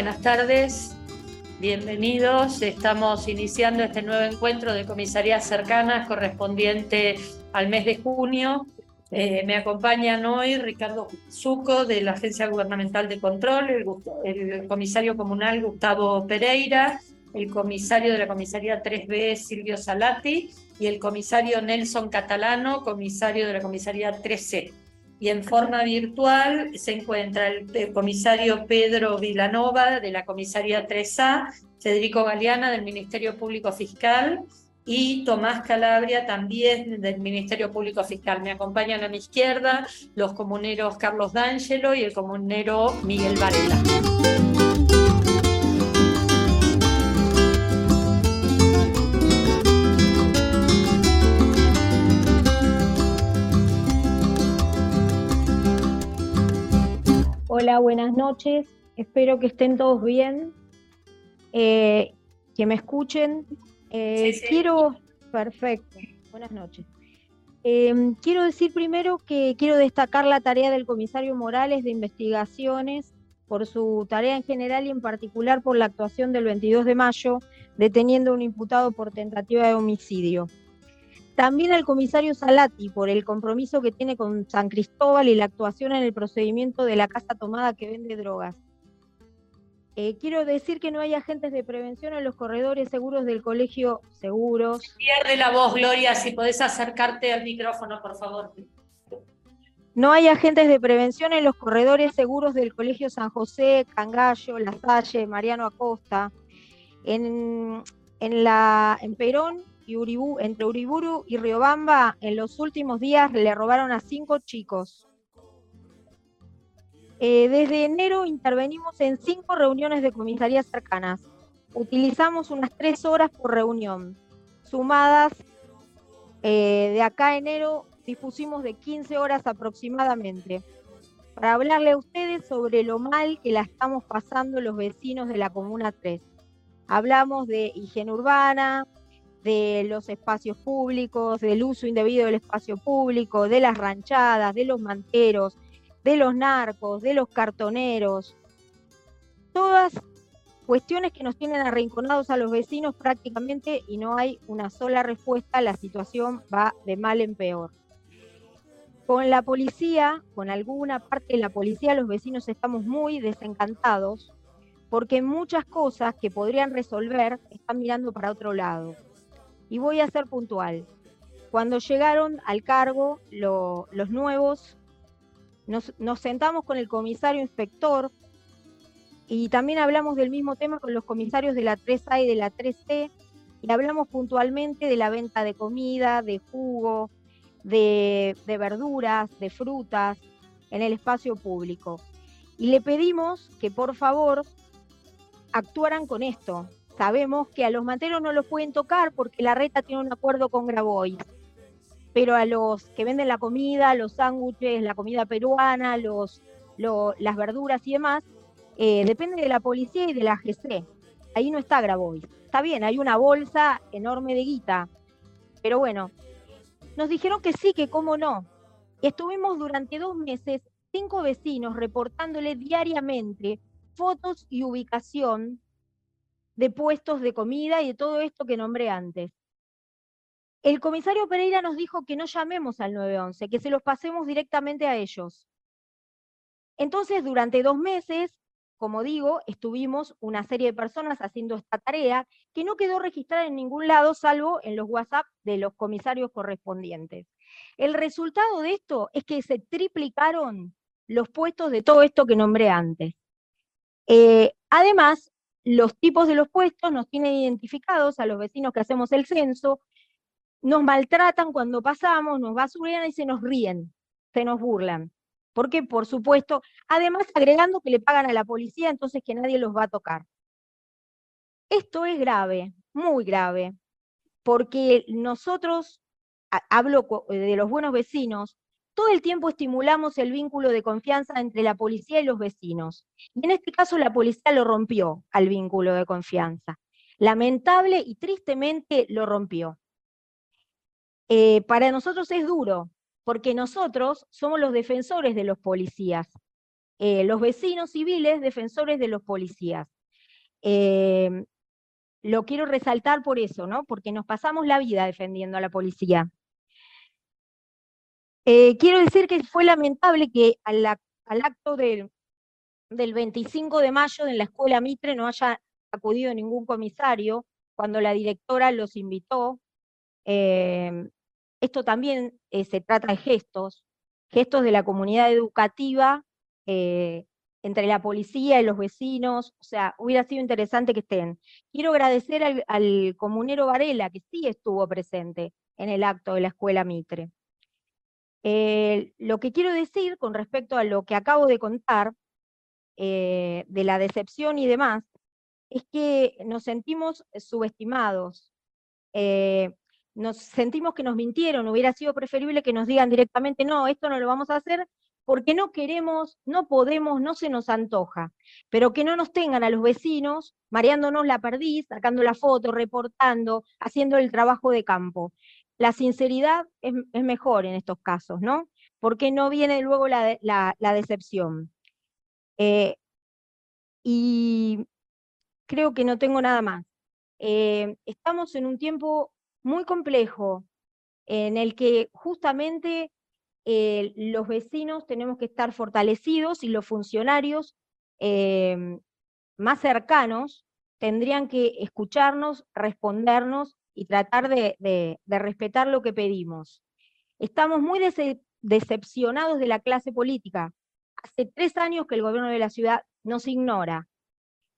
Buenas tardes. Bienvenidos. Estamos iniciando este nuevo encuentro de comisarías cercanas correspondiente al mes de junio. Eh, me acompañan hoy Ricardo Zuco de la Agencia Gubernamental de Control, el, el, comisario comunal Gustavo Pereira, el comisario de la comisaría 3B Silvio Salati y el comisario Nelson Catalano, comisario de la comisaría 3C y en forma virtual se encuentra el, comisario Pedro Vilanova de la comisaría 3A, Federico Galeana del Ministerio Público Fiscal y Tomás Calabria también del Ministerio Público Fiscal. Me acompañan a mi izquierda los comuneros Carlos D'Angelo y el comunero Miguel Varela. Hola, buenas noches. Espero que estén todos bien, eh, que me escuchen. Eh, quiero, perfecto, buenas noches. Em, quiero decir primero que quiero destacar la tarea del comisario Morales de investigaciones por su tarea en general y en particular por la actuación del 22 de mayo, deteniendo a un imputado por tentativa de homicidio. También al comisario Salati por el compromiso que tiene con San Cristóbal y la actuación en el procedimiento de la casa tomada que vende drogas. Eh, quiero decir que no hay agentes de prevención en los corredores seguros del colegio Seguros. Pierde la voz, Gloria, si podés acercarte al micrófono, por favor. No hay agentes de prevención en los corredores seguros del Colegio San José, Cangallo, La Salle, Mariano Acosta. En, en, la, en Perón entre Uriburu y Riobamba, en los últimos días le robaron a cinco chicos. Eh, desde enero intervenimos en cinco reuniones de comisarías cercanas. Utilizamos unas tres horas por reunión. Sumadas, eh, de acá a enero dispusimos de 15 horas aproximadamente para hablarle a ustedes sobre lo mal que la estamos pasando los vecinos de la Comuna 3. Hablamos de higiene urbana, de los espacios públicos, del uso indebido del espacio público, de las ranchadas, de los manteros, de los narcos, de los cartoneros. Todas cuestiones que nos tienen arrinconados a los vecinos prácticamente y no hay una sola respuesta, la situación va de mal en peor. Con la policía, con alguna parte de la policía, los vecinos estamos muy desencantados porque muchas cosas que podrían resolver están mirando para otro lado. Y voy a ser puntual. Cuando llegaron al cargo los nuevos, nos, sentamos con el comisario inspector y también hablamos del mismo tema con los comisarios de la 3A y de la 3C y hablamos puntualmente de la venta de comida, de jugo, de, de, verduras, de frutas en el espacio público. Y le pedimos que por favor actuaran con esto, Sabemos que a los manteros no los pueden tocar porque la reta tiene un acuerdo con Grabois. Pero a los que venden la comida, los sándwiches, la comida peruana, los, las verduras y demás, eh, depende de la policía y de la GC. Ahí no está Grabois. Está bien, hay una bolsa enorme de guita. Pero bueno, nos dijeron que sí, que cómo no. Estuvimos durante dos meses cinco vecinos reportándole diariamente fotos y ubicación de puestos de comida y de todo esto que nombré antes. El comisario Pereira nos dijo que no llamemos al 911, que se los pasemos directamente a ellos. Entonces, durante dos meses, como digo, estuvimos una serie de personas haciendo esta tarea que no quedó registrada en ningún lado, salvo en los WhatsApp de los comisarios correspondientes. El resultado de esto es que se triplicaron los puestos de todo esto que nombré antes. Eh, además, los tipos de los puestos nos tienen identificados a los vecinos que hacemos el censo, nos maltratan cuando pasamos, nos basurean y se nos ríen, se nos burlan. Porque, por supuesto, además agregando que le pagan a la policía, entonces que nadie los va a tocar. Esto es grave, muy grave, porque nosotros, hablo de los buenos vecinos, todo el tiempo estimulamos el vínculo de confianza entre la policía y los vecinos. Y en este caso la policía lo rompió al vínculo de confianza. Lamentable y tristemente lo rompió. Eh, para nosotros es duro, porque nosotros somos los defensores de los policías. eh, los vecinos civiles defensores de los policías. Eh, lo quiero resaltar por eso, ¿no? Porque nos pasamos la vida defendiendo a la policía. Eh, quiero decir que fue lamentable que al, acto del, 25 de mayo en la escuela Mitre no haya acudido ningún comisario cuando la directora los invitó. Em, esto también eh, se trata de gestos, gestos de la comunidad educativa eh, entre la policía y los vecinos, o sea, hubiera sido interesante que estén. Quiero agradecer al, comunero Varela, que sí estuvo presente en el acto de la escuela Mitre. Eh, lo que quiero decir con respecto a lo que acabo de contar, eh, de la decepción y demás, es que nos sentimos subestimados, eh, nos sentimos que nos mintieron, hubiera sido preferible que nos digan directamente, no, esto no lo vamos a hacer porque no queremos, no podemos, no se nos antoja, pero que no nos tengan a los vecinos mareándonos la perdiz, sacando la foto, reportando, haciendo el trabajo de campo. La sinceridad es, mejor en estos casos, ¿no? Porque no viene luego la, decepción. Eh, y creo que no tengo nada más. Eh, estamos en un tiempo muy complejo en el que justamente eh, los vecinos tenemos que estar fortalecidos y los funcionarios más cercanos tendrían que escucharnos, respondernos y tratar de, respetar lo que pedimos. Estamos muy decepcionados de la clase política. Hace tres años que el gobierno de la ciudad nos ignora.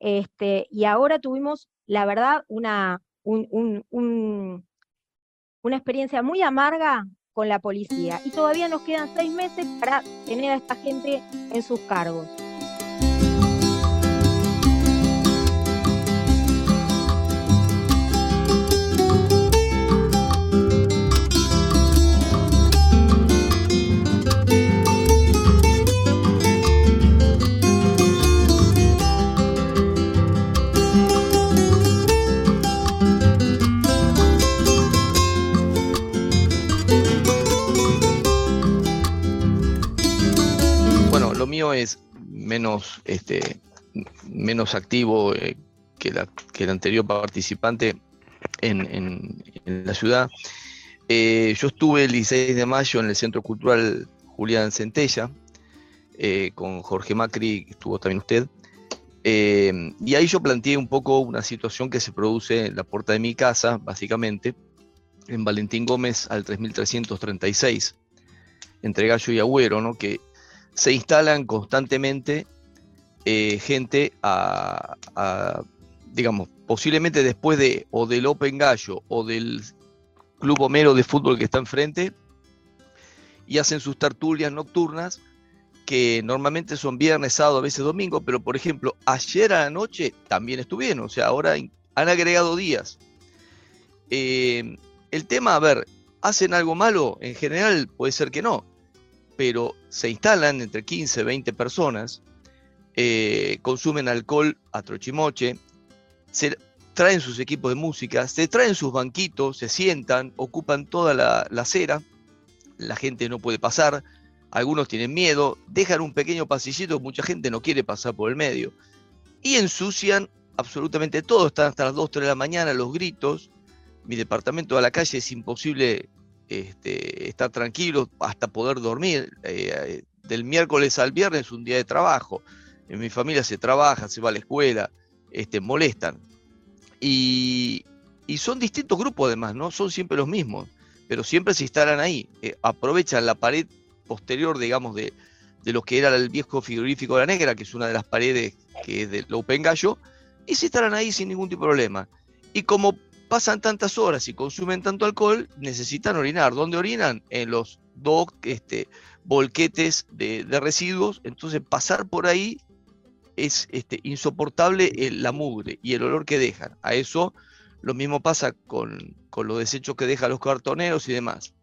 Este, y ahora tuvimos, la verdad, una, una experiencia muy amarga con la policía. Y todavía nos quedan seis meses para tener a esta gente en sus cargos. Es menos, este, menos activo eh, que, la, que, el anterior participante en, la ciudad. Eh, yo estuve el 16 de mayo en el Centro Cultural Julián Centella, eh, con Jorge Macri, estuvo también usted, y ahí yo planteé un poco una situación que se produce en la puerta de mi casa, básicamente, en Valentín Gómez al 3336, entre Gallo y Agüero, ¿no? que se instalan constantemente eh, gente a, digamos, posiblemente después de o del Open Gallo o del Club Homero de fútbol que está enfrente, y hacen sus tertulias nocturnas, que normalmente son viernes, sábado, a veces domingo, pero por ejemplo, ayer a la noche también estuvieron, o sea, ahora han agregado días. Eh, el tema, a ver, ¿hacen algo malo? En general puede ser que no, pero se instalan entre 15 y 20 personas, eh, consumen alcohol a trochimoche, se traen sus equipos de música, se traen sus banquitos, se sientan, ocupan toda la, acera, la gente no puede pasar, algunos tienen miedo, dejan un pequeño pasillito, mucha gente no quiere pasar por el medio, y ensucian absolutamente todo, están hasta las 2, 3 de la mañana los gritos, mi departamento de la calle es imposible este, estar tranquilo hasta poder dormir. Eh, del miércoles al viernes un día de trabajo. En mi familia se trabaja, se va a la escuela, este, molestan. Y, son distintos grupos además, no son siempre los mismos, pero siempre se instalan ahí. Eh, aprovechan la pared posterior, digamos, de, de lo que era el viejo frigorífico de la Negra, que es una de las paredes que es del Open Gallo, y se instalan ahí sin ningún tipo de problema. Y como pasan tantas horas y consumen tanto alcohol, necesitan orinar. ¿Dónde orinan? En los dos este, volquetes de, residuos. Entonces pasar por ahí es este, insoportable la mugre y el olor que dejan. A eso lo mismo pasa con, los desechos que dejan los cartoneros y demás.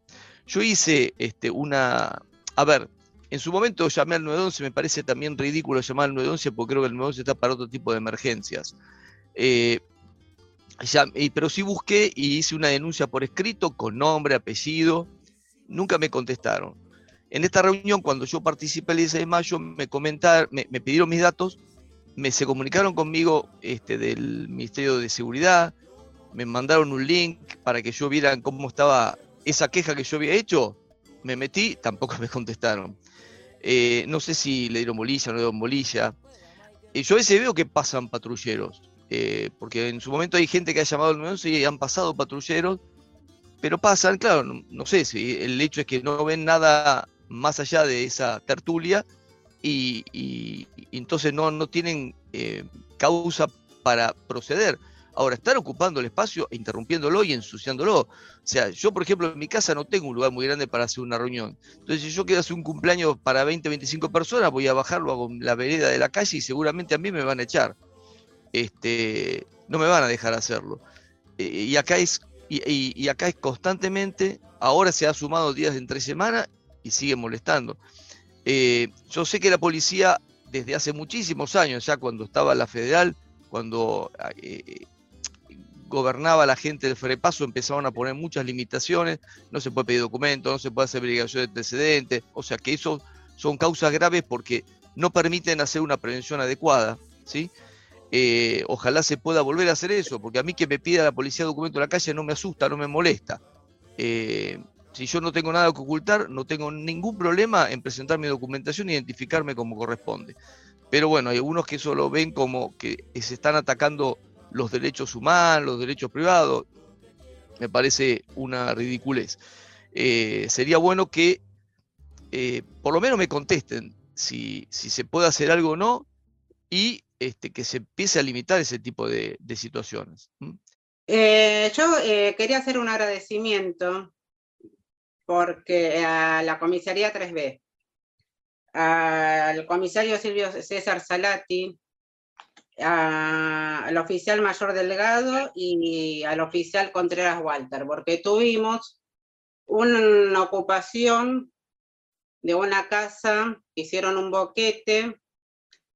Yo hice este, una... A ver, en su momento llamé al 911, me parece también ridículo llamar al 911 porque creo que el 911 está para otro tipo de emergencias. Eh, pero sí busqué y hice una denuncia por escrito con nombre, apellido, nunca me contestaron. En esta reunión, cuando yo participé el 16 de mayo, me comentaron, me, pidieron mis datos, me se comunicaron conmigo este, del Ministerio de Seguridad, me mandaron un link para que yo viera cómo estaba esa queja que yo había hecho. Me metí, tampoco me contestaron. Eh, no sé si le dieron bolilla no le dieron bolilla. Eh, yo a veces veo que pasan patrulleros, eh, porque en su momento hay gente que ha llamado al 911 y han pasado patrulleros, pero pasan, claro, no, sé si el hecho es que no ven nada más allá de esa tertulia y, entonces no, no tienen causa para proceder. Ahora, estar ocupando el espacio interrumpiéndolo y ensuciándolo. O sea, yo, por ejemplo, en mi casa no tengo un lugar muy grande para hacer una reunión. Entonces, si yo quiero hacer un cumpleaños para 20, 25 personas, voy a bajarlo a la vereda de la calle y seguramente a mí me van a echar. Este, no me van a dejar hacerlo. Eh, y, acá es, y, acá es constantemente, ahora se ha sumado días en tres semanas y sigue molestando. Eh, yo sé que la policía, desde hace muchísimos años, ya cuando estaba la federal, cuando eh, gobernaba la gente del Frepaso, empezaron a poner muchas limitaciones, no se puede pedir documentos, no se puede hacer verificación de antecedentes, o sea que eso son causas graves porque no permiten hacer una prevención adecuada, ¿sí? Eh, ojalá se pueda volver a hacer eso, porque a mí que me pida la policía documento en la calle no me asusta, no me molesta. Eh, si yo no tengo nada que ocultar, no tengo ningún problema en presentar mi documentación e identificarme como corresponde. Pero bueno, hay algunos que eso lo ven como que se están atacando los derechos humanos, los derechos privados. Me parece una ridiculez. Eh, sería bueno que por lo menos me contesten si, si, se puede hacer algo o no este, que se empiece a limitar ese tipo de, situaciones. Eh, yo quería hacer un agradecimiento porque a la comisaría 3B, al comisario Silvio César Salati, al oficial mayor Delgado y al oficial Contreras Walter, porque tuvimos una ocupación de una casa, hicieron un boquete,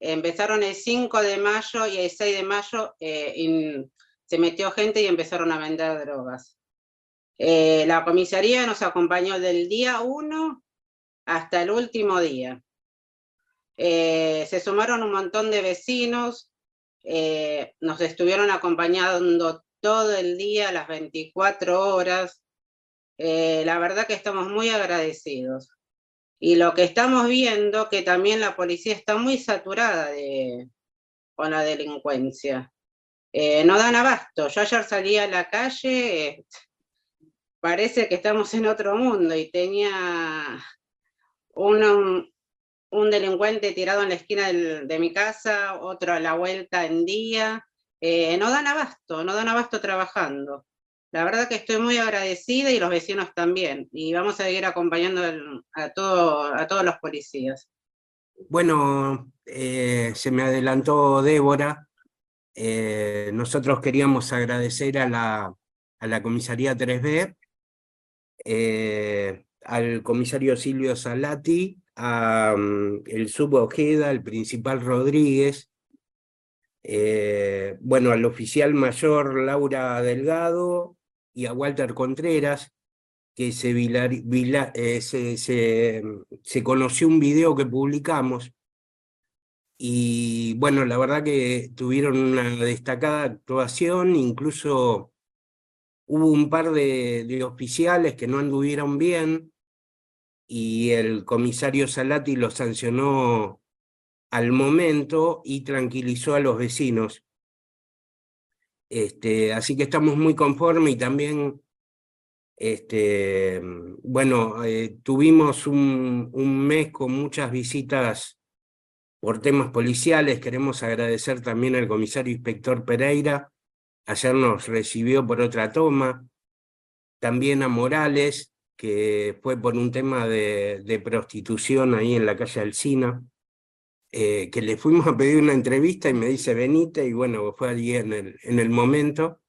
empezaron el 5 de mayo y el 6 de mayo eh, se metió gente y empezaron a vender drogas. Eh, la comisaría nos acompañó del día 1 hasta el último día. Eh, se sumaron un montón de vecinos, nos estuvieron acompañando todo el día, las 24 horas. La verdad que estamos muy agradecidos. Y lo que estamos viendo, que también la policía está muy saturada de, con la delincuencia. Eh, no dan abasto. Yo ayer salí a la calle, parece que estamos en otro mundo y tenía un, un delincuente tirado en la esquina de mi casa, otro a la vuelta en día. Eh, no dan abasto, no dan abasto trabajando. La verdad que estoy muy agradecida y los vecinos también. Y vamos a seguir acompañando a, todo, a todos los policías. Bueno, eh, se me adelantó Débora. Eh, nosotros queríamos agradecer a la, a la comisaría 3B, al comisario Silvio Salati, a mm, sub Ojeda, el principal Rodríguez, eh, bueno, al oficial mayor Laura Delgado y a Walter Contreras, que se, eh, se, se, conoció un video que publicamos y bueno, la verdad que tuvieron una destacada actuación, incluso hubo un par de, de oficiales que no anduvieron bien, y el comisario Salati lo sancionó al momento y tranquilizó a los vecinos. Este, así que estamos muy conformes y también, este, bueno, eh, tuvimos un, mes con muchas visitas por temas policiales. Queremos agradecer también al comisario inspector Pereira. Ayer nos recibió por otra toma. También a Morales, que fue por un tema de, prostitución ahí en la calle Alcina, eh, que le fuimos a pedir una entrevista y me dice venite, y bueno, fue allí en el, en el momento.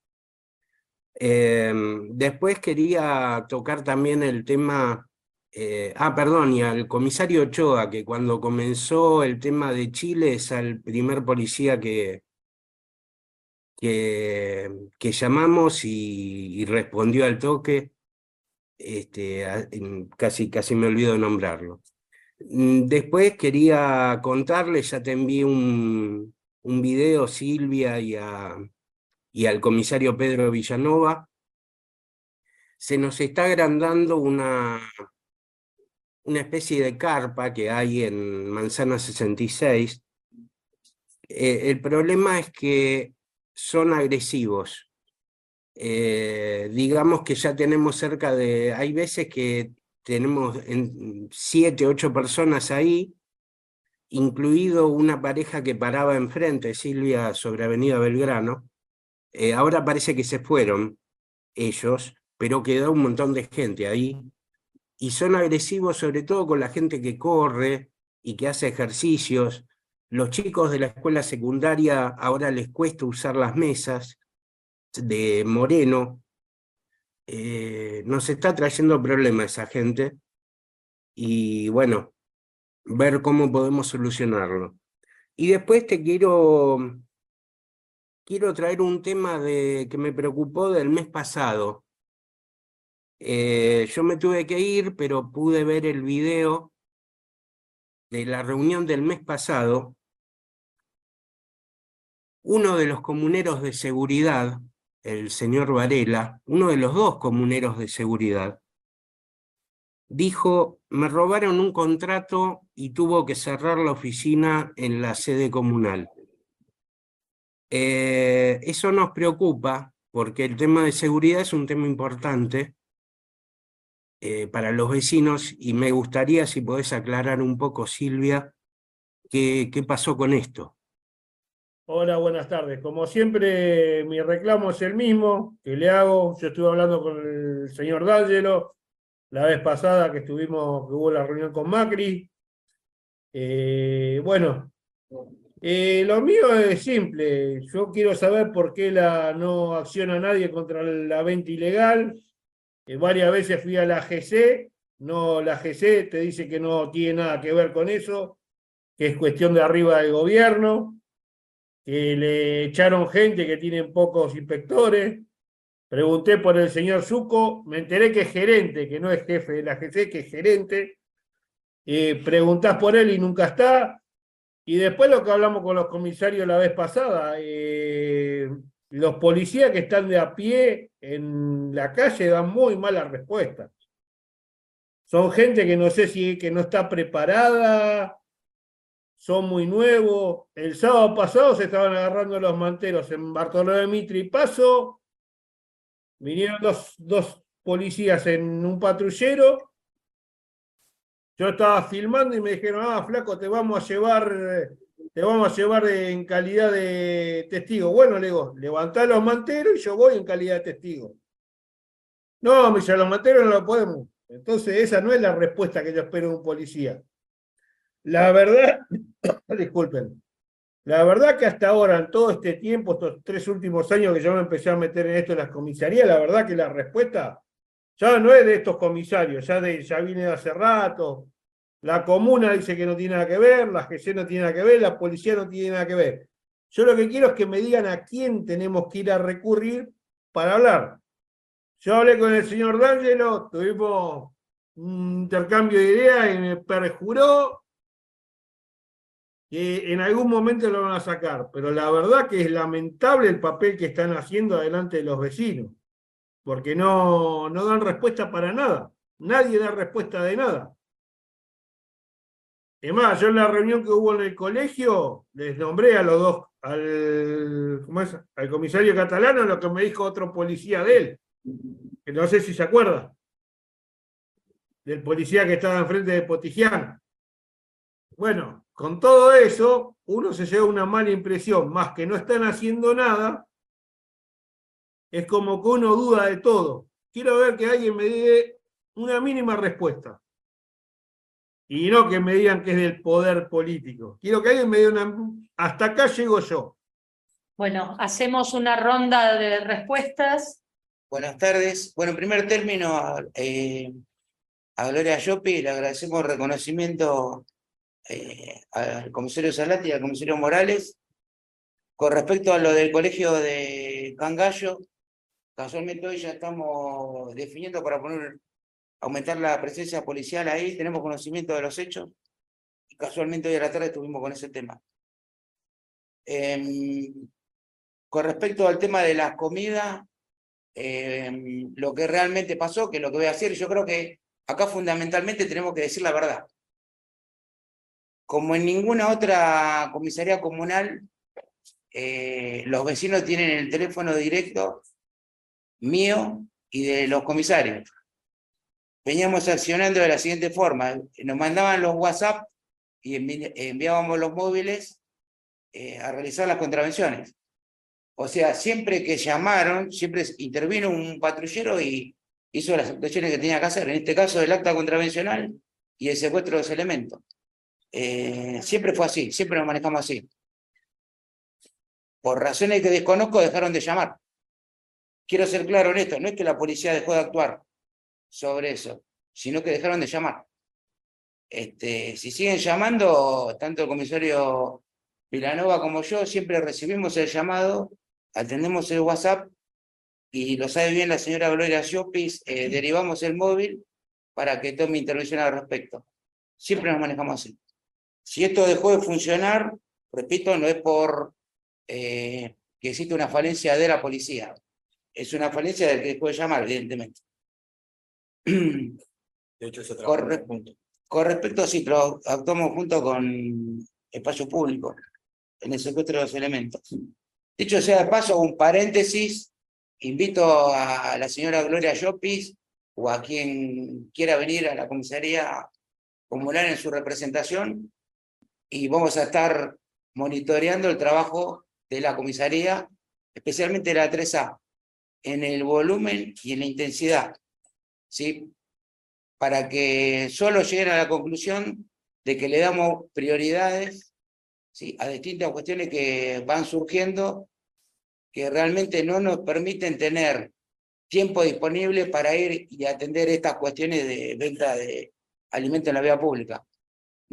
Em, después quería tocar también el tema, eh, ah, perdón, y al comisario Ochoa, que cuando comenzó el tema de Chile es al primer policía que, que, llamamos y respondió al toque este, casi, casi me olvido de nombrarlo. Mm, después quería contarles, ya te envié un, un video, Silvia, y, al comisario Pedro Villanova. Se nos está agrandando una, una especie de carpa que hay en Manzana 66. Eh, el problema es que son agresivos. Eh, digamos que ya tenemos cerca de, hay veces que tenemos en siete, ocho personas ahí, incluido una pareja que paraba enfrente, Silvia, sobre Avenida Belgrano. Eh, ahora parece que se fueron ellos, pero quedó un montón de gente ahí y son agresivos sobre todo con la gente que corre y que hace ejercicios. Los chicos de la escuela secundaria ahora les cuesta usar las mesas de Moreno. Eh, nos está trayendo problemas esa gente y bueno, ver cómo podemos solucionarlo. Y después te quiero, quiero traer un tema de, que me preocupó del mes pasado. Eh, yo me tuve que ir, pero pude ver el video de la reunión del mes pasado. Uno de los comuneros de seguridad, el señor Varela, uno de los dos comuneros de seguridad, dijo, me robaron un contrato y tuvo que cerrar la oficina en la sede comunal. Eh, eso nos preocupa porque el tema de seguridad es un tema importante eh, para los vecinos y me gustaría si podés aclarar un poco, Silvia, qué, qué pasó con esto. Hola, buenas tardes. Como siempre, mi reclamo es el mismo que le hago. Yo estuve hablando con el señor D'Angelo la vez pasada que estuvimos, que hubo la reunión con Macri. Eh, bueno, eh, lo mío es simple. Yo quiero saber por qué no acciona nadie contra la venta ilegal varias veces fui a la GC, no, la GC te dice que no tiene nada que ver con eso, que es cuestión de arriba del gobierno, que le echaron gente que tienen pocos inspectores. Pregunté por el señor Suco, me enteré que es gerente, que no es jefe de la GC, que es gerente. Eh, preguntás por él y nunca está. Y después lo que hablamos con los comisarios la vez pasada, eh, los policías que están de a pie en la calle dan muy malas respuestas. Son gente que no sé si que no está preparada, son muy nuevos. El sábado pasado se estaban agarrando los manteros en Bartolomé Mitri y Paso. Vinieron dos, dos policías en un patrullero. Yo estaba filmando y me dijeron, ah, flaco, te vamos a llevar te vamos a llevar en calidad de testigo. Bueno, le digo, levantá los manteros y yo voy en calidad de testigo. No, me los manteros no lo podemos. Entonces, esa no es la respuesta que yo espero de un policía. La verdad, disculpen, la verdad que hasta ahora, en todo este tiempo, estos tres últimos años que yo me empecé a meter en esto en las comisarías, la verdad que la respuesta ya no es de estos comisarios, ya, de, ya de hace rato, la comuna dice que no tiene nada que ver, la GC no tiene nada que ver, la policía no tiene nada que ver. Yo lo que quiero es que me digan a quién tenemos que ir a recurrir para hablar. Yo hablé con el señor D'Angelo, tuvimos un intercambio de ideas y me perjuró que en algún momento lo van a sacar, pero la verdad que es lamentable el papel que están haciendo adelante de los vecinos, porque no, no dan respuesta para nada, nadie da respuesta de nada. Es más, yo en la reunión que hubo en el colegio, les nombré a los dos, al, al comisario catalano, lo que me dijo otro policía de él, que no sé si se acuerda, del policía que estaba enfrente de Potigian. Bueno, con todo eso, uno se lleva una mala impresión, más que no están haciendo nada, es como que uno duda de todo. Quiero ver que alguien me dé una mínima respuesta y no que me digan que es del poder político. Quiero que alguien me diga una... Hasta acá llego yo. Bueno, hacemos una ronda de respuestas. Buenas tardes. Bueno, en primer término, eh, a Gloria Llopi le agradecemos el reconocimiento eh, al comisario Salati y al comisario Morales. Con respecto a lo del colegio de Cangallo, casualmente hoy ya estamos definiendo para poner aumentar la presencia policial ahí, tenemos conocimiento de los hechos, y casualmente hoy a la tarde estuvimos con ese tema. Em, con respecto al tema de las comidas, em, lo que realmente pasó, que lo que voy a decir, yo creo que acá fundamentalmente tenemos que decir la verdad. Como en ninguna otra comisaría comunal, eh, los vecinos tienen el teléfono directo mío y de los comisarios. Veníamos accionando de la siguiente forma. Nos mandaban los WhatsApp y enviábamos los móviles eh, a realizar las contravenciones. O sea, siempre que llamaron, siempre intervino un patrullero y hizo las actuaciones que tenía que hacer. En este caso, el acta contravencional y el secuestro de los elementos. Eh, siempre fue así, siempre nos manejamos así. Por razones que desconozco, dejaron de llamar. Quiero ser claro en esto, no es que la policía dejó de actuar sobre eso, sino que dejaron de llamar. Este, si siguen llamando, tanto el comisario Vilanova como yo, siempre recibimos el llamado, atendemos el WhatsApp y lo sabe bien la señora Gloria Siopis, eh, derivamos el móvil para que tome intervención al respecto. Siempre nos manejamos así. Si esto dejó de funcionar, repito, no es por eh, que existe una falencia de la policía, es una falencia del que dejó de llamar, evidentemente. De hecho, eso con, con respecto a si actuamos junto con espacio público en el secuestro de los elementos. Dicho sea de paso, un paréntesis, invito a la señora Gloria Llopis o a quien quiera venir a la comisaría comunal en su representación y vamos a estar monitoreando el trabajo de la comisaría, especialmente la 3A, en el volumen y en la intensidad, ¿sí? Para que solo lleguen a la conclusión de que le damos prioridades ¿sí? a distintas cuestiones que van surgiendo que realmente no nos permiten tener tiempo disponible para ir y atender estas cuestiones de venta de alimentos en la vía pública.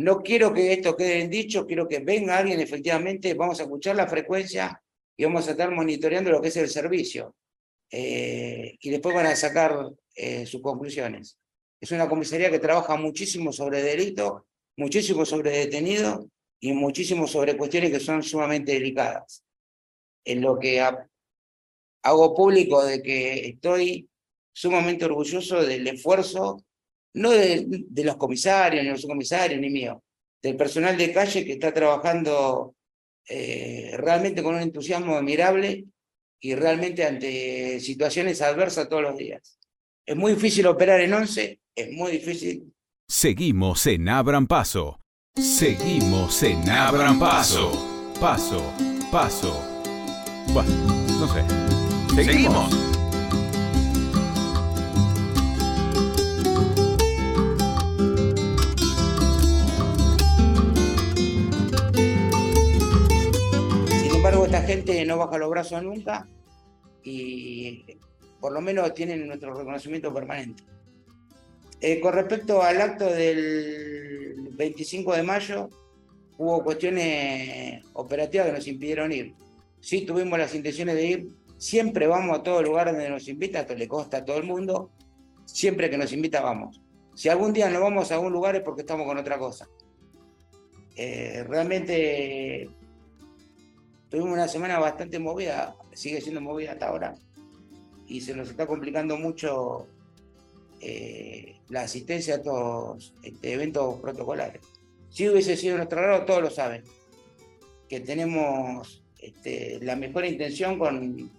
No quiero que esto quede en dicho, quiero que venga alguien efectivamente, vamos a escuchar la frecuencia y vamos a estar monitoreando lo que es el servicio. Eh, y después van a sacar eh, sus conclusiones. Es una comisaría que trabaja muchísimo sobre delito, muchísimo sobre detenido y muchísimo sobre cuestiones que son sumamente delicadas. En lo que hago público de que estoy sumamente orgulloso del esfuerzo, no de, los comisarios, ni los subcomisarios, ni mío, del personal de calle que está trabajando eh, realmente con un entusiasmo admirable y realmente ante situaciones adversas todos los días. Es muy difícil operar en 11, es muy difícil. Seguimos en Abran Paso. Seguimos en Abran Paso. Paso, paso. Bueno, no sé. Seguimos. Gente no baja los brazos nunca y por lo menos tienen nuestro reconocimiento permanente. Eh, con respecto al acto del 25 de mayo, hubo cuestiones operativas que nos impidieron ir. Sí tuvimos las intenciones de ir, siempre vamos a todo lugar donde nos invita, esto le consta a todo el mundo, siempre que nos invita vamos. Si algún día no vamos a algún lugar es porque estamos con otra cosa. Eh, realmente tuvimos una semana bastante movida, sigue siendo movida hasta ahora y se nos está complicando mucho eh, la asistencia a estos este, eventos protocolares. Si hubiese sido nuestro grado, todos lo saben, que tenemos este, la mejor intención con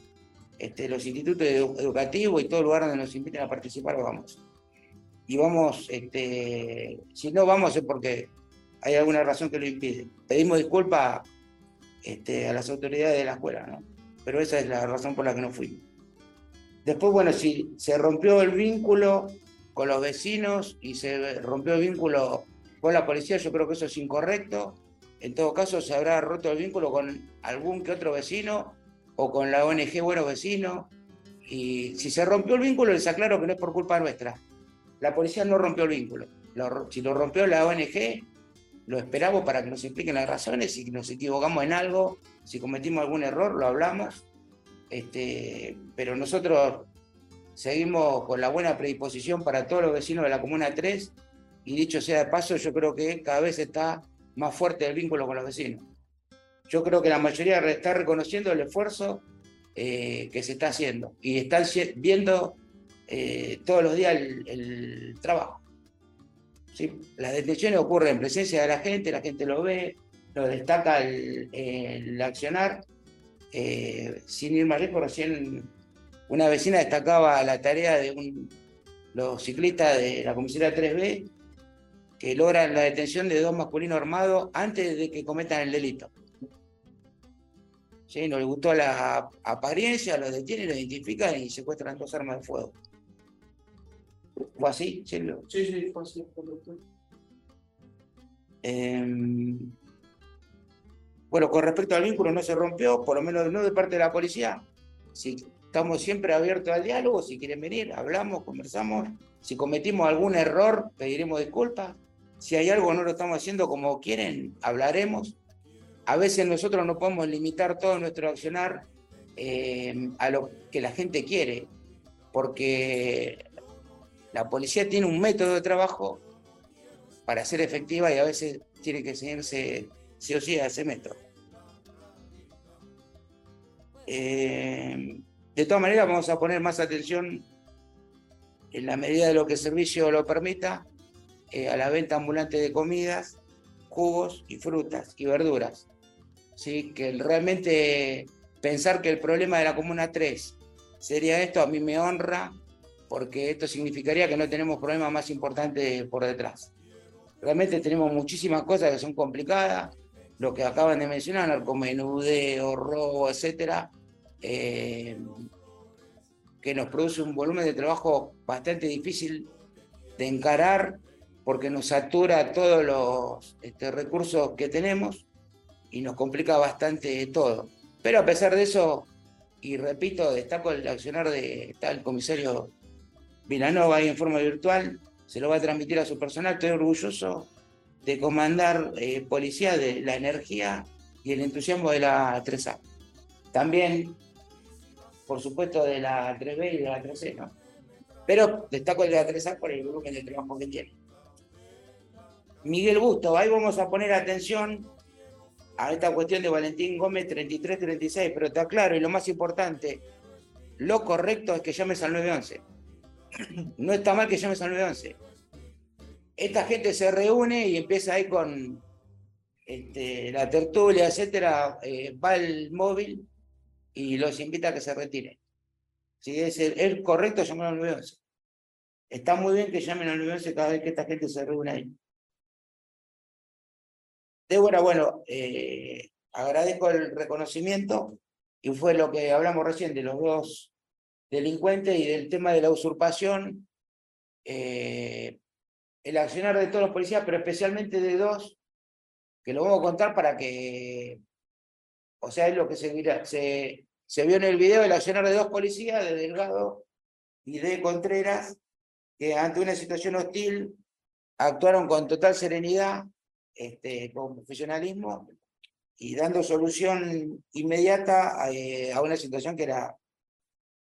este, los institutos educativos y todo lugar donde nos inviten a participar, vamos. Y vamos, este, si no vamos es porque hay alguna razón que lo impide. Pedimos disculpas este, a las autoridades de la escuela, ¿no? Pero esa es la razón por la que no fuimos. Después, bueno, si se rompió el vínculo con los vecinos y se rompió el vínculo con la policía, yo creo que eso es incorrecto. En todo caso, se habrá roto el vínculo con algún que otro vecino o con la ONG Buenos Vecinos. Y si se rompió el vínculo, les aclaro que no es por culpa nuestra. La policía no rompió el vínculo. si lo rompió la ONG, lo esperamos para que nos expliquen las razones. Si nos equivocamos en algo, si cometimos algún error, lo hablamos este, pero nosotros seguimos con la buena predisposición para todos los vecinos de la Comuna 3 y dicho sea de paso, yo creo que cada vez está más fuerte el vínculo con los vecinos. Yo creo que la mayoría está reconociendo el esfuerzo eh, que se está haciendo y están viendo eh, todos los días el trabajo. Las detenciones ocurren en presencia de la gente, la gente lo ve, lo destaca el, accionar. Eh, sin ir más lejos, recién una vecina destacaba la tarea de los ciclistas de la comisaría 3B que logran la detención de dos masculinos armados antes de que cometan el delito. Sí, no les gustó la apariencia, los detienen, los identifican y secuestran dos armas de fuego. ¿Fue así, Silvio? Sí, sí, fue así, Em, bueno, con respecto al vínculo no se rompió, por lo menos no de parte de la policía. Si estamos siempre abiertos al diálogo, si quieren venir, hablamos, conversamos. Si cometimos algún error, pediremos disculpas. Si hay algo no lo estamos haciendo como quieren, hablaremos. A veces nosotros no podemos limitar todo nuestro accionar eh, a lo que la gente quiere, porque la policía tiene un método de trabajo para ser efectiva y a veces tiene que seguirse sí o sí a ese método. Eh, de todas maneras, vamos a poner más atención en la medida de lo que el servicio lo permita eh, a la venta ambulante de comidas, jugos y frutas y verduras. ¿Sí? Que realmente pensar que el problema de la Comuna 3 sería esto, a mí me honra, porque esto significaría que no tenemos problemas más importantes por detrás. Realmente tenemos muchísimas cosas que son complicadas, lo que acaban de mencionar, narcomenudeo, robo, etcétera, eh, que nos produce un volumen de trabajo bastante difícil de encarar porque nos satura todos los este, recursos que tenemos y nos complica bastante todo. Pero a pesar de eso, y repito, destaco el accionar de tal comisario Vilanova ahí en forma virtual, se lo va a transmitir a su personal. Estoy orgulloso de comandar eh, policía de la energía y el entusiasmo de la 3A. También, por supuesto, de la 3B y de la 3C, ¿no? Pero destaco el de la 3A por el volumen de trabajo que tiene. Miguel Busto, ahí vamos a poner atención a esta cuestión de Valentín Gómez 33-36, pero está claro, y lo más importante, lo correcto es que llames al 911. No está mal que llames al 911. Esta gente se reúne y empieza ahí con este, la tertulia, etcétera, eh, va el móvil y los invita a que se retiren. Si es, el, es correcto llamar al 911. Está muy bien que llamen al 911 cada vez que esta gente se reúne ahí. Débora, bueno, eh, agradezco el reconocimiento y fue lo que hablamos recién de los dos delincuentes y del tema de la usurpación, eh, el accionar de todos los policías, pero especialmente de dos, que lo vamos a contar para que, o sea, es lo que se, se, se vio en el video, el accionar de dos policías, de Delgado y de Contreras, que ante una situación hostil actuaron con total serenidad, este, con profesionalismo y dando solución inmediata a, eh, a una situación que era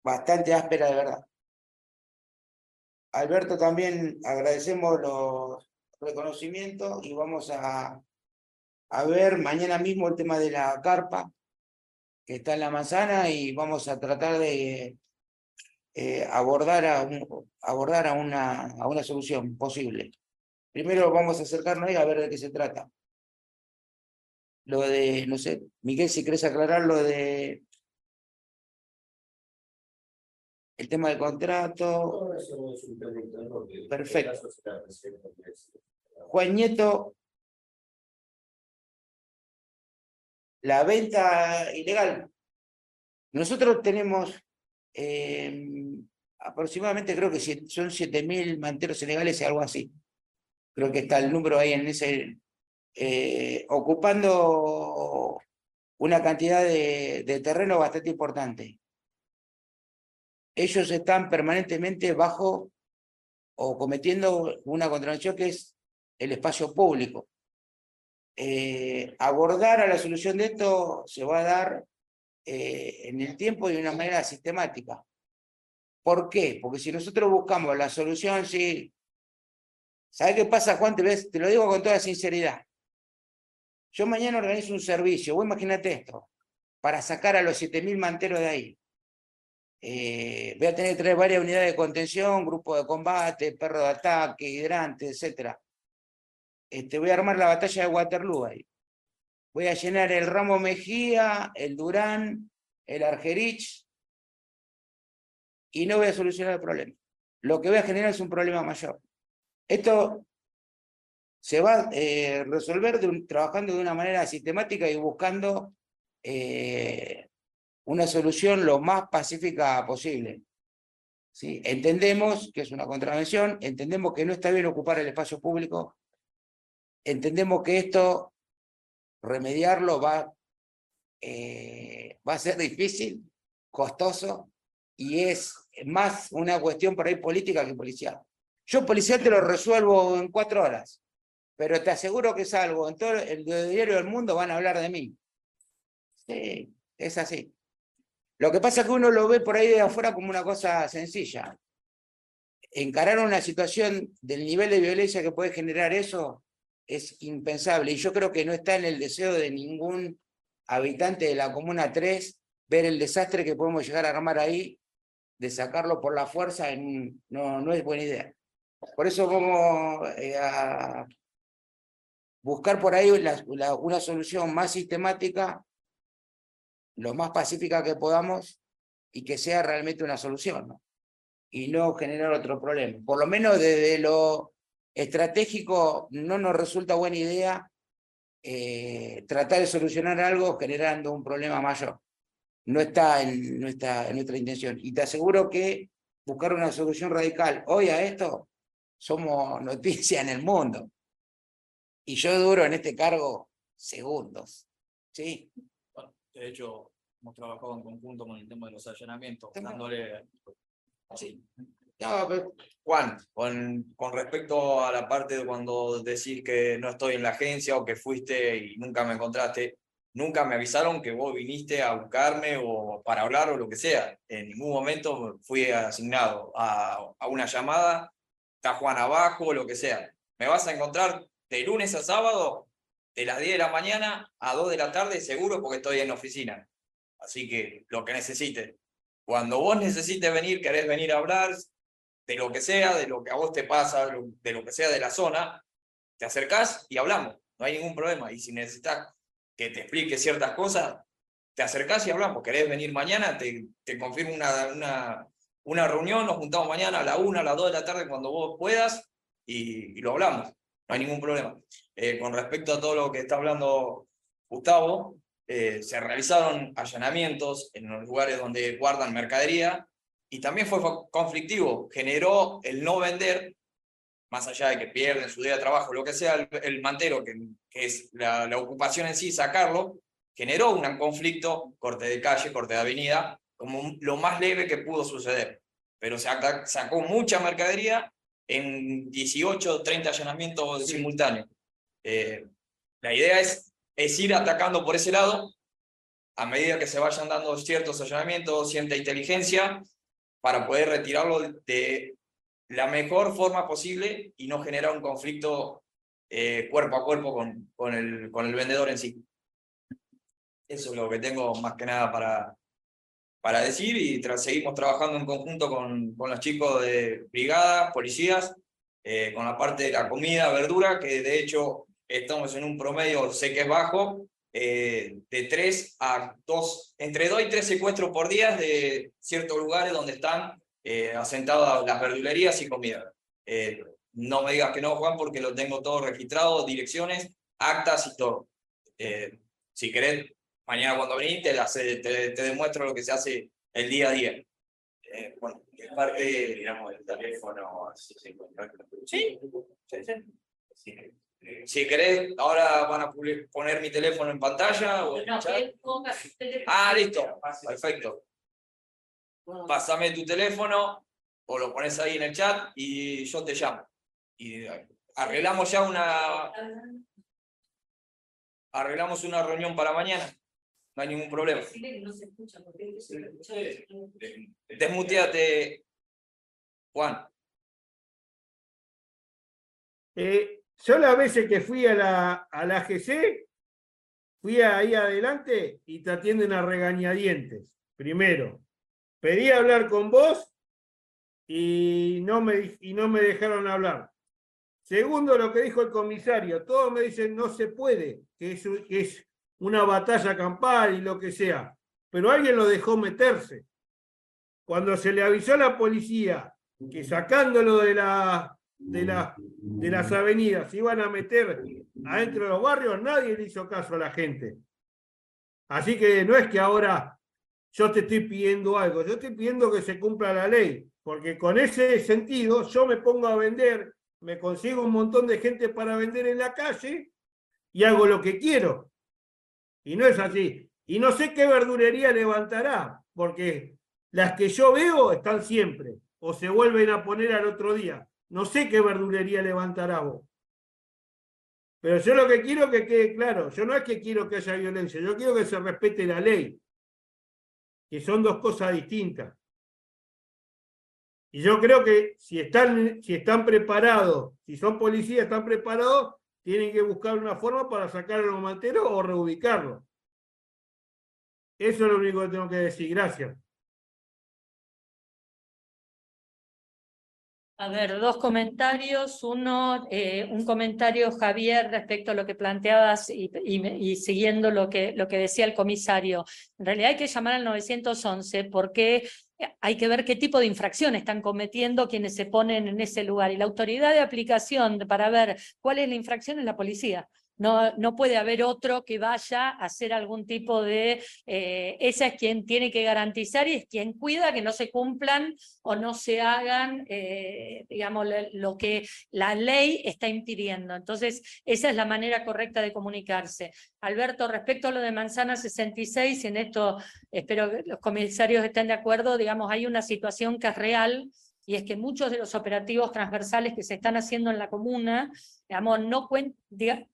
bastante áspera de verdad. Alberto, también agradecemos los reconocimientos y vamos a, a ver mañana mismo el tema de la carpa que está en la manzana y vamos a tratar de eh, abordar, a, un, abordar a, una, a una solución posible. Primero vamos a acercarnos a ver de qué se trata. Lo de, no sé, Miguel, si querés aclarar lo de el tema del contrato. Perfecto. Juan Nieto, la venta ilegal. Nosotros tenemos eh, aproximadamente, creo que son 7.000 manteros ilegales, algo así. Creo que está el número ahí en ese, eh, ocupando una cantidad de, de terreno bastante importante ellos están permanentemente bajo o cometiendo una contravención que es el espacio público. Eh, abordar a la solución de esto se va a dar eh, en el tiempo y de una manera sistemática. ¿Por qué? Porque si nosotros buscamos la solución, sí. ¿Sabes qué pasa, Juan? Te, lo digo con toda sinceridad. Yo mañana organizo un servicio, vos imagínate esto, para sacar a los 7.000 manteros de ahí. Eh, voy a tener varias unidades de contención, grupo de combate, perro de ataque, hidrantes, etc. Este, voy a armar la batalla de Waterloo ahí. Voy a llenar el Ramo Mejía, el Durán, el Argerich, y no voy a solucionar el problema. Lo que voy a generar es un problema mayor. Esto se va a eh, resolver trabajando de una manera sistemática y buscando eh, una solución lo más pacífica posible. ¿sí? Entendemos que es una contravención, entendemos que no está bien ocupar el espacio público, entendemos que esto, remediarlo va, eh, va a ser difícil, costoso, y es más una cuestión por ahí política que policial. Yo policial te lo resuelvo en cuatro horas, pero te aseguro que es algo, en todo el diario del mundo van a hablar de mí. Sí, es así. Lo que pasa es que uno lo ve por ahí de afuera como una cosa sencilla. Encarar una situación del nivel de violencia que puede generar eso es impensable. Y yo creo que no está en el deseo de ningún habitante de la Comuna 3 ver el desastre que podemos llegar a armar ahí, de sacarlo por la fuerza, no, no es buena idea. Por eso vamos eh, a buscar por ahí una solución más sistemática lo más pacífica que podamos y que sea realmente una solución, ¿no? Y no generar otro problema. Por lo menos desde lo estratégico no nos resulta buena idea eh, tratar de solucionar algo generando un problema mayor. No está en nuestra, en nuestra intención. Y te aseguro que buscar una solución radical hoy a esto somos noticia en el mundo. Y yo duro en este cargo segundos. ¿Sí? De hecho, hemos trabajado en conjunto con el tema de los allanamientos, dándole... Pero- Juan, con, con respecto a la parte de cuando decís que no estoy en la agencia o que fuiste y nunca me encontraste, nunca me avisaron que vos viniste a buscarme o para hablar o lo que sea. En ningún momento fui asignado a, a una llamada, está Juan abajo o lo que sea. Me vas a encontrar de lunes a sábado, de las 10 de la mañana a 2 de la tarde, seguro, porque estoy en la oficina. Así que lo que necesites. Cuando vos necesites venir, querés venir a hablar de lo que sea, de lo que a vos te pasa, de lo que sea de la zona, te acercás y hablamos. No hay ningún problema. Y si necesitas que te explique ciertas cosas, te acercás y hablamos. ¿Querés venir mañana? Te, te confirmo una, una, una reunión, nos juntamos mañana a la una, a las dos de la tarde cuando vos puedas y, y lo hablamos. No hay ningún problema. Eh, con respecto a todo lo que está hablando Gustavo, eh, se realizaron allanamientos en los lugares donde guardan mercadería y también fue conflictivo. Generó el no vender, más allá de que pierden su día de trabajo, lo que sea el, el mantero, que, que es la, la ocupación en sí, sacarlo, generó un conflicto, corte de calle, corte de avenida, como lo más leve que pudo suceder. Pero se sacó mucha mercadería en 18 30 allanamientos simultáneos. Eh, la idea es, es ir atacando por ese lado a medida que se vayan dando ciertos allanamientos, cierta inteligencia, para poder retirarlo de la mejor forma posible y no generar un conflicto eh, cuerpo a cuerpo con, con, el, con el vendedor en sí. Eso es lo que tengo más que nada para, para decir y tra- seguimos trabajando en conjunto con, con los chicos de brigadas, policías, eh, con la parte de la comida, verdura, que de hecho estamos en un promedio, sé que es bajo, eh, de 3 a 2, entre 2 y 3 secuestros por día de ciertos lugares donde están eh, asentadas las verdulerías y comida. Eh, no me digas que no, Juan, porque lo tengo todo registrado, direcciones, actas y todo. Eh, si querés, mañana cuando venís te, te, te demuestro lo que se hace el día a día. Eh, bueno, es parte, digamos, del teléfono, si se encuentra. Sí, sí, sí. Sí. Si querés, ahora van a poner mi teléfono en pantalla o en el chat. Ah, listo. Perfecto. Pásame tu teléfono o lo pones ahí en el chat y yo te llamo. Y arreglamos ya una. Arreglamos una reunión para mañana. No hay ningún problema. Desmuteate, Juan. Eh, yo las veces que fui a la, a la GC, fui ahí adelante y te atienden a regañadientes. Primero, pedí hablar con vos y no me, y no me dejaron hablar. Segundo, lo que dijo el comisario, todos me dicen no se puede, es, que es una batalla campal y lo que sea, pero alguien lo dejó meterse. Cuando se le avisó a la policía que sacándolo de, la, de, de las avenidas iban a meter adentro de los barrios, nadie le hizo caso a la gente. Así que no es que ahora yo te estoy pidiendo algo, yo estoy pidiendo que se cumpla la ley, porque con ese sentido yo me pongo a vender, me consigo un montón de gente para vender en la calle y hago lo que quiero. Y no es así. Y no sé qué verdulería levantará, porque las que yo veo están siempre, o se vuelven a poner al otro día. No sé qué verdulería levantará vos. Pero yo lo que quiero que quede claro, yo no es que quiero que haya violencia, yo quiero que se respete la ley, que son dos cosas distintas. Y yo creo que si están, si están preparados, si son policías, están preparados, tienen que buscar una forma para sacar a los manteros o reubicarlos. Eso es lo único que tengo que decir. Gracias. A ver, dos comentarios. Uno, eh, un comentario, Javier, respecto a lo que planteabas y, siguiendo lo que, lo que decía el comisario. En realidad hay que llamar al 911 porque hay que ver qué tipo de infracción están cometiendo quienes se ponen en ese lugar. Y la autoridad de aplicación para ver cuál es la infracción es la policía. No, no puede haber otro que vaya a hacer algún tipo de... Eh, esa es quien tiene que garantizar y es quien cuida que no se cumplan o no se hagan, eh, digamos, lo que la ley está impidiendo. Entonces, esa es la manera correcta de comunicarse. Alberto, respecto a lo de Manzana 66, y en esto espero que los comisarios estén de acuerdo, digamos, hay una situación que es real, y es que muchos de los operativos transversales que se están haciendo en la comuna, digamos, no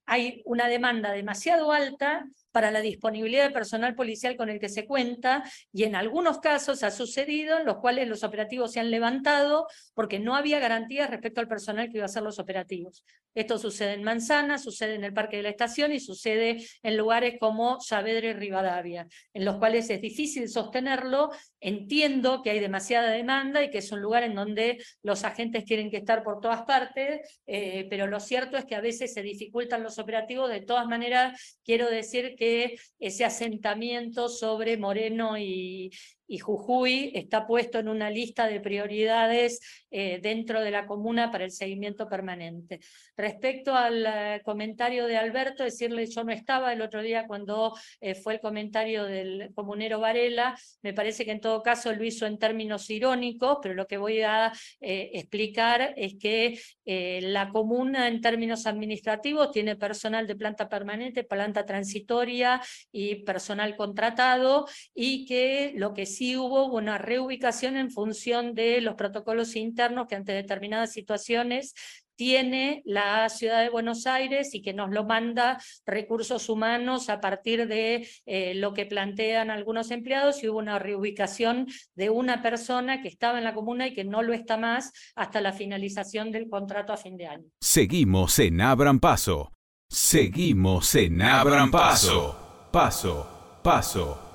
hay una demanda demasiado alta para la disponibilidad de personal policial con el que se cuenta, y en algunos casos ha sucedido en los cuales los operativos se han levantado porque no había garantías respecto al personal que iba a hacer los operativos. Esto sucede en Manzana, sucede en el Parque de la Estación y sucede en lugares como Saavedra y Rivadavia, en los cuales es difícil sostenerlo. Entiendo que hay demasiada demanda y que es un lugar en donde los agentes tienen que estar por todas partes, eh, pero lo cierto es que a veces se dificultan los operativos. De todas maneras, quiero decir que ese asentamiento sobre Moreno y, y Jujuy está puesto en una lista de prioridades eh, dentro de la comuna para el seguimiento permanente. Respecto al eh, comentario de Alberto, decirle yo no estaba el otro día cuando eh, fue el comentario del comunero Varela, me parece que en todo caso lo hizo en términos irónicos, pero lo que voy a explicar es que la comuna en términos administrativos tiene personal de planta permanente, planta transitoria y personal contratado, y que lo que sí hubo una reubicación en función de los protocolos internos que ante determinadas situaciones tiene la ciudad de Buenos Aires y que nos lo manda recursos humanos a partir de eh, lo que plantean algunos empleados y hubo una reubicación de una persona que estaba en la comuna y que no lo está más hasta la finalización del contrato a fin de año. Seguimos en Abran Paso. Seguimos en Abran Paso. Paso, paso.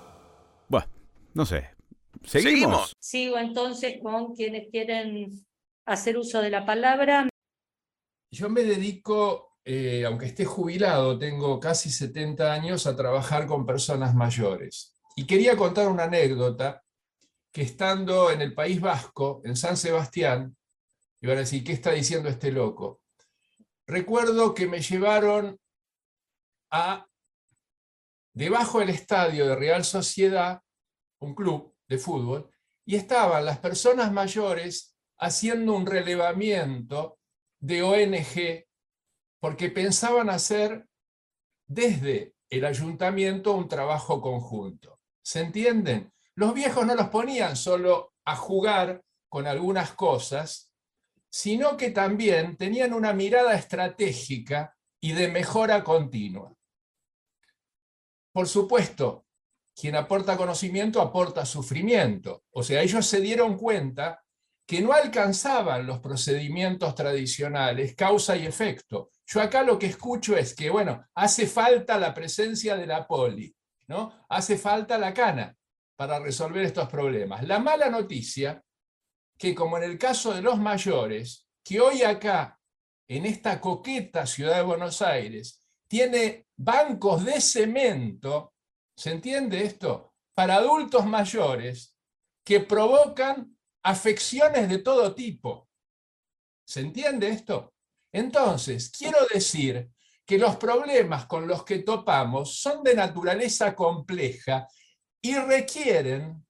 No sé, ¿Seguimos? Sigo entonces con quienes quieren hacer uso de la palabra. Yo me dedico, eh, aunque esté jubilado, tengo casi 70 años a trabajar con personas mayores. Y quería contar una anécdota que estando en el País Vasco, en San Sebastián, iban a decir, ¿qué está diciendo este loco? Recuerdo que me llevaron a, debajo del estadio de Real Sociedad, un club, de fútbol, y estaban las personas mayores haciendo un relevamiento de ONG porque pensaban hacer desde el ayuntamiento un trabajo conjunto. ¿Se entienden? Los viejos no los ponían solo a jugar con algunas cosas, sino que también tenían una mirada estratégica y de mejora continua. Por supuesto, quien aporta conocimiento aporta sufrimiento. O sea, ellos se dieron cuenta que no alcanzaban los procedimientos tradicionales, causa y efecto. Yo acá lo que escucho es que, bueno, hace falta la presencia de la poli, ¿no? Hace falta la cana para resolver estos problemas. La mala noticia, que como en el caso de los mayores, que hoy acá, en esta coqueta ciudad de Buenos Aires, tiene bancos de cemento, ¿se entiende esto? Para adultos mayores que provocan afecciones de todo tipo. ¿Se entiende esto? Entonces, quiero decir que los problemas con los que topamos son de naturaleza compleja y requieren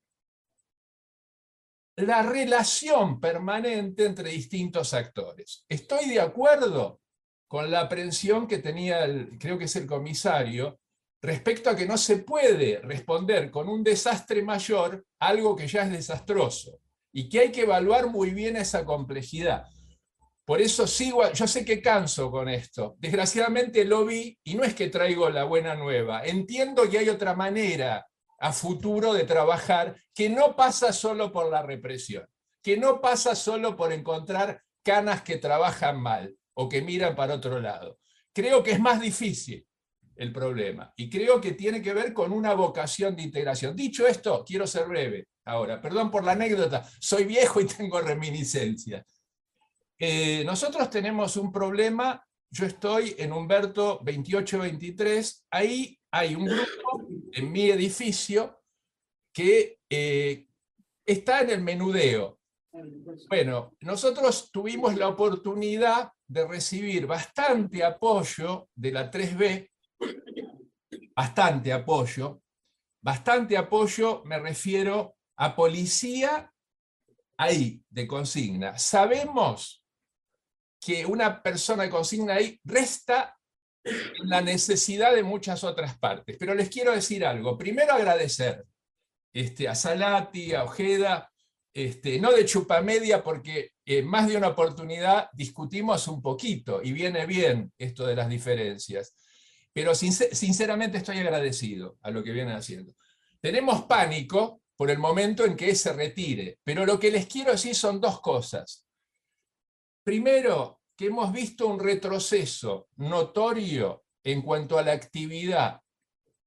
la relación permanente entre distintos actores. Estoy de acuerdo con la aprensión que tenía, creo que es el comisario, respecto a que no se puede responder con un desastre mayor a algo que ya es desastroso y que hay que evaluar muy bien esa complejidad. Por eso sigo, yo sé que canso con esto. Desgraciadamente lo vi y no es que traigo la buena nueva. Entiendo que hay otra manera a futuro de trabajar que no pasa solo por la represión, que no pasa solo por encontrar canas que trabajan mal o que miran para otro lado. Creo que es más difícil el problema y creo que tiene que ver con una vocación de integración. Dicho esto, quiero ser breve ahora, perdón por la anécdota, soy viejo y tengo reminiscencia. Eh, nosotros tenemos un problema, yo estoy en Humberto 2823, ahí hay un grupo en mi edificio que eh, está en el menudeo. Bueno, nosotros tuvimos la oportunidad de recibir bastante apoyo de la 3B, bastante apoyo, bastante apoyo me refiero a policía ahí de consigna. Sabemos que una persona de consigna ahí resta la necesidad de muchas otras partes. Pero les quiero decir algo. Primero agradecer este, a Salati, a Ojeda, este, no de chupamedia, porque en más de una oportunidad discutimos un poquito y viene bien esto de las diferencias. Pero sinceramente estoy agradecido a lo que vienen haciendo. Tenemos pánico por el momento en que se retire, pero lo que les quiero decir son dos cosas. Primero, que hemos visto un retroceso notorio en cuanto a la actividad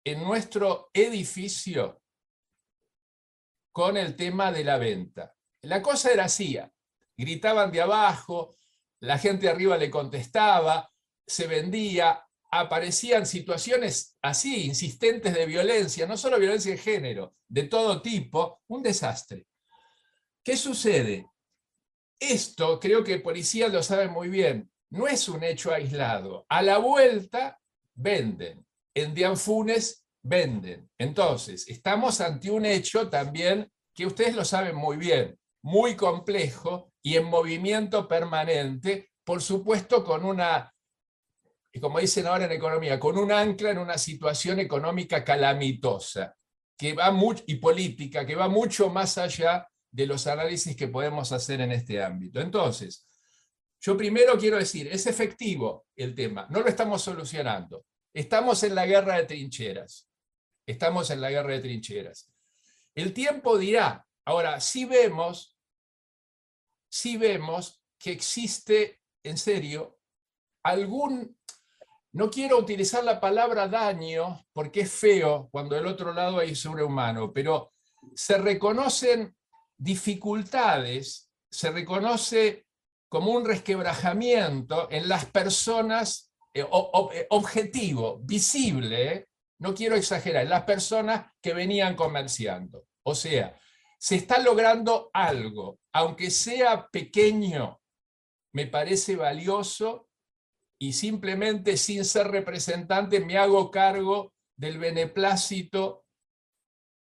en nuestro edificio con el tema de la venta. La cosa era así, gritaban de abajo, la gente arriba le contestaba, se vendía, aparecían situaciones así, insistentes de violencia, no solo violencia de género, de todo tipo, un desastre. ¿Qué sucede? Esto, creo que policía lo sabe muy bien, no es un hecho aislado. A la vuelta venden, en Dianfunes venden. Entonces, estamos ante un hecho también que ustedes lo saben muy bien, muy complejo y en movimiento permanente, por supuesto con una, como dicen ahora en economía, con un ancla en una situación económica calamitosa que va y política que va mucho más allá de los análisis que podemos hacer en este ámbito. Entonces, yo primero quiero decir, es efectivo el tema, no lo estamos solucionando. Estamos en la guerra de trincheras. Estamos en la guerra de trincheras. El tiempo dirá. Ahora, si vemos, si vemos que existe, en serio, algún, no quiero utilizar la palabra daño, porque es feo cuando del otro lado hay sobrehumano, pero se reconocen dificultades se reconoce como un resquebrajamiento en las personas, eh, eh, objetivo, visible, no quiero exagerar, en las personas que venían comerciando. O sea, se está logrando algo, aunque sea pequeño, me parece valioso y simplemente sin ser representante me hago cargo del beneplácito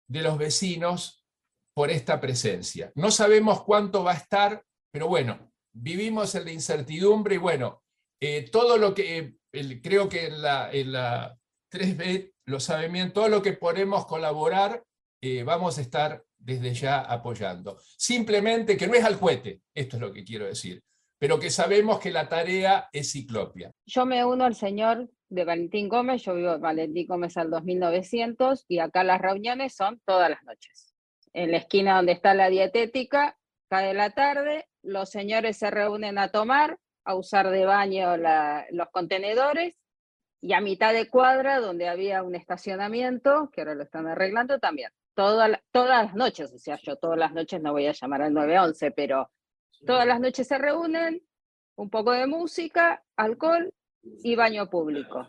de los vecinos por esta presencia. No sabemos cuánto va a estar, pero bueno, vivimos en la incertidumbre y bueno, eh, todo lo que, creo que en la, la 3B lo saben bien, todo lo que podemos colaborar, eh, vamos a estar desde ya apoyando. Simplemente que no es al juguete, esto es lo que quiero decir, pero que sabemos que la tarea es ciclopia. Yo me uno al señor de Valentín Gómez, yo vivo en Valentín Gómez al 2900 y acá las reuniones son todas las noches en la esquina donde está la dietética, cae la tarde, los señores se reúnen a tomar, a usar de baño los contenedores, y a mitad de cuadra, donde había un estacionamiento, que ahora lo están arreglando también, toda todas las noches, o sea, yo todas las noches no voy a llamar al 911, pero todas las noches se reúnen, un poco de música, alcohol y baño público.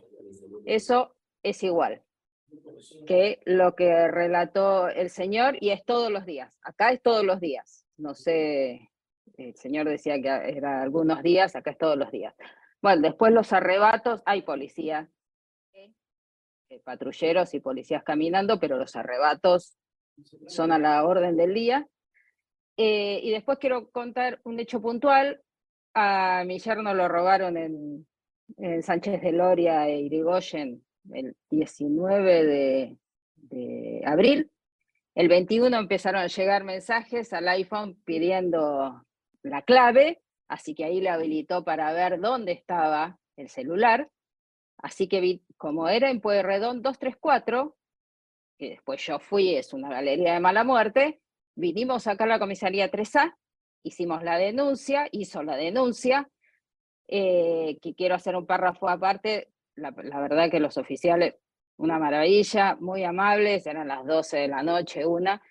Eso es igual que lo que relató el señor y es todos los días. Acá es todos los días. No sé, el señor decía que era algunos días, acá es todos los días. Bueno, después los arrebatos, hay policías, eh, patrulleros y policías caminando, pero los arrebatos son a la orden del día. Eh, y después quiero contar un hecho puntual. A mi yerno lo robaron en, Sánchez de Loria e Irigoyen el 19 de, de abril. El 21 empezaron a llegar mensajes al iPhone pidiendo la clave, así que ahí le habilitó para ver dónde estaba el celular. Así que vi, como era en Pueyrredón 234, que después yo fui, es una galería de mala muerte, vinimos acá a la comisaría 3A, hicimos la denuncia, hizo la denuncia, eh, que quiero hacer un párrafo aparte, la, la verdad que los oficiales, una maravilla, muy amables, eran las 12 de la noche, una,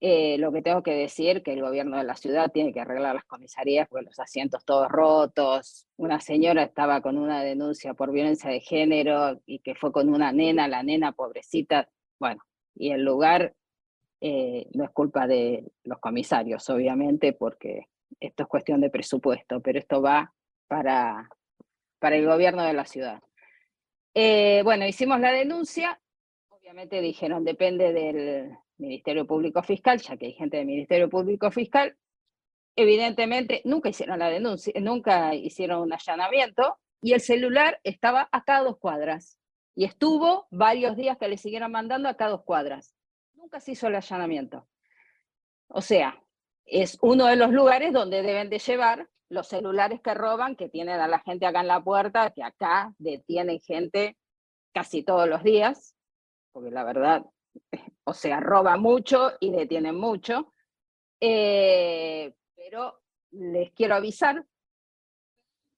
eh, lo que tengo que decir que el gobierno de la ciudad tiene que arreglar las comisarías porque los asientos todos rotos. Una señora estaba con una denuncia por violencia de género y que fue con una nena, la nena pobrecita. Bueno, y el lugar eh, no es culpa de los comisarios, obviamente, porque esto es cuestión de presupuesto, pero esto va para, para el gobierno de la ciudad. Eh, bueno, hicimos la denuncia, obviamente dijeron depende del Ministerio Público Fiscal, ya que hay gente del Ministerio Público Fiscal, evidentemente nunca hicieron la denuncia, nunca hicieron un allanamiento, y el celular estaba a cada dos cuadras, y estuvo varios días que le siguieron mandando a cada dos cuadras. Nunca se hizo el allanamiento. O sea, es uno de los lugares donde deben de llevar los celulares que roban, que tienen a la gente acá en la puerta, que acá detienen gente casi todos los días, porque la verdad, o sea, roba mucho y detienen mucho. Eh, pero les quiero avisar,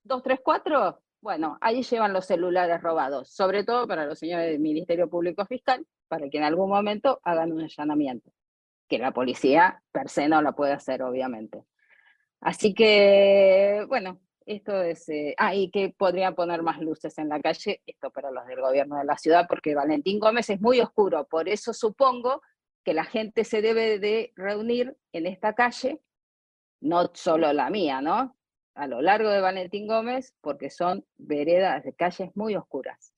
234, bueno, ahí llevan los celulares robados, sobre todo para los señores del Ministerio Público Fiscal, para que en algún momento hagan un allanamiento, que la policía per se no lo puede hacer, obviamente. Así que, bueno, esto es... Eh, ah, y que podrían poner más luces en la calle, esto para los del gobierno de la ciudad, porque Valentín Gómez es muy oscuro, por eso supongo que la gente se debe de reunir en esta calle, no solo la mía, ¿no? A lo largo de Valentín Gómez, porque son veredas de calles muy oscuras.